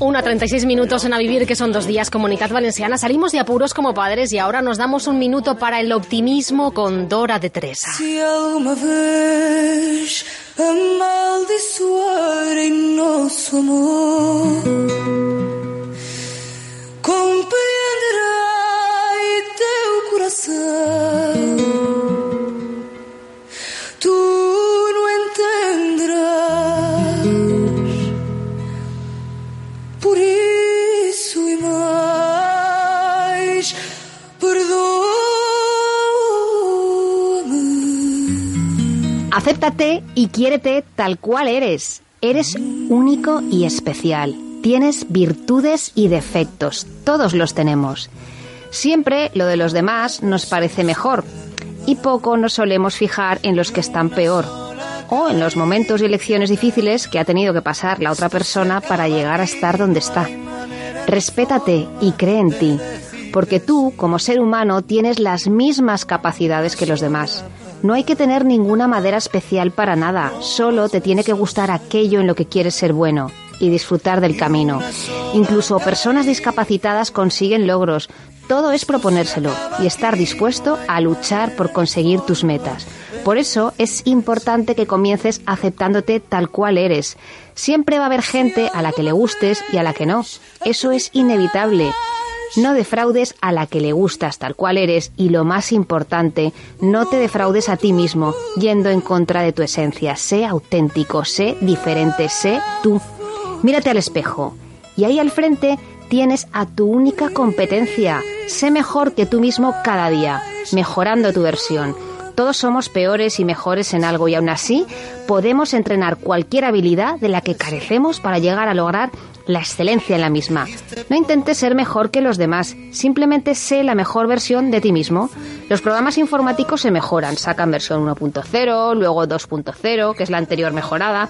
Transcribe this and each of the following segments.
Una 36 minutos en A Vivir, que son dos días. Comunidad Valenciana. Salimos de apuros como padres y ahora nos damos un minuto para el optimismo con Dora de Teresa. Alguma vez amor. Acéptate y quiérete tal cual eres. Eres único y especial. Tienes virtudes y defectos. Todos los tenemos. Siempre lo de los demás nos parece mejor y poco nos solemos fijar en los que están peor o en los momentos y elecciones difíciles que ha tenido que pasar la otra persona para llegar a estar donde está. Respétate y cree en ti, porque tú, como ser humano, tienes las mismas capacidades que los demás. No hay que tener ninguna madera especial para nada, solo te tiene que gustar aquello en lo que quieres ser bueno y disfrutar del camino. Incluso personas discapacitadas consiguen logros. Todo es proponérselo y estar dispuesto a luchar por conseguir tus metas. Por eso es importante que comiences aceptándote tal cual eres. Siempre va a haber gente a la que le gustes y a la que no. Eso es inevitable. No defraudes a la que le gustas tal cual eres y lo más importante, no te defraudes a ti mismo yendo en contra de tu esencia. Sé auténtico, sé diferente, sé tú. Mírate al espejo y ahí al frente tienes a tu única competencia. Sé mejor que tú mismo cada día, mejorando tu versión. Todos somos peores y mejores en algo y aún así podemos entrenar cualquier habilidad de la que carecemos para llegar a lograr la excelencia en la misma. No intentes ser mejor que los demás, simplemente sé la mejor versión de ti mismo. Los programas informáticos se mejoran, sacan versión 1.0, luego 2.0, que es la anterior mejorada.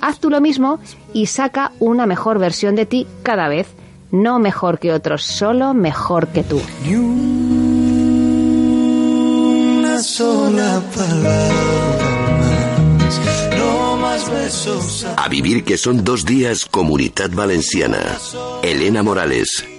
Haz tú lo mismo y saca una mejor versión de ti cada vez. No mejor que otros, solo mejor que tú. A vivir que son dos días Comunidad Valenciana. Elena Morales.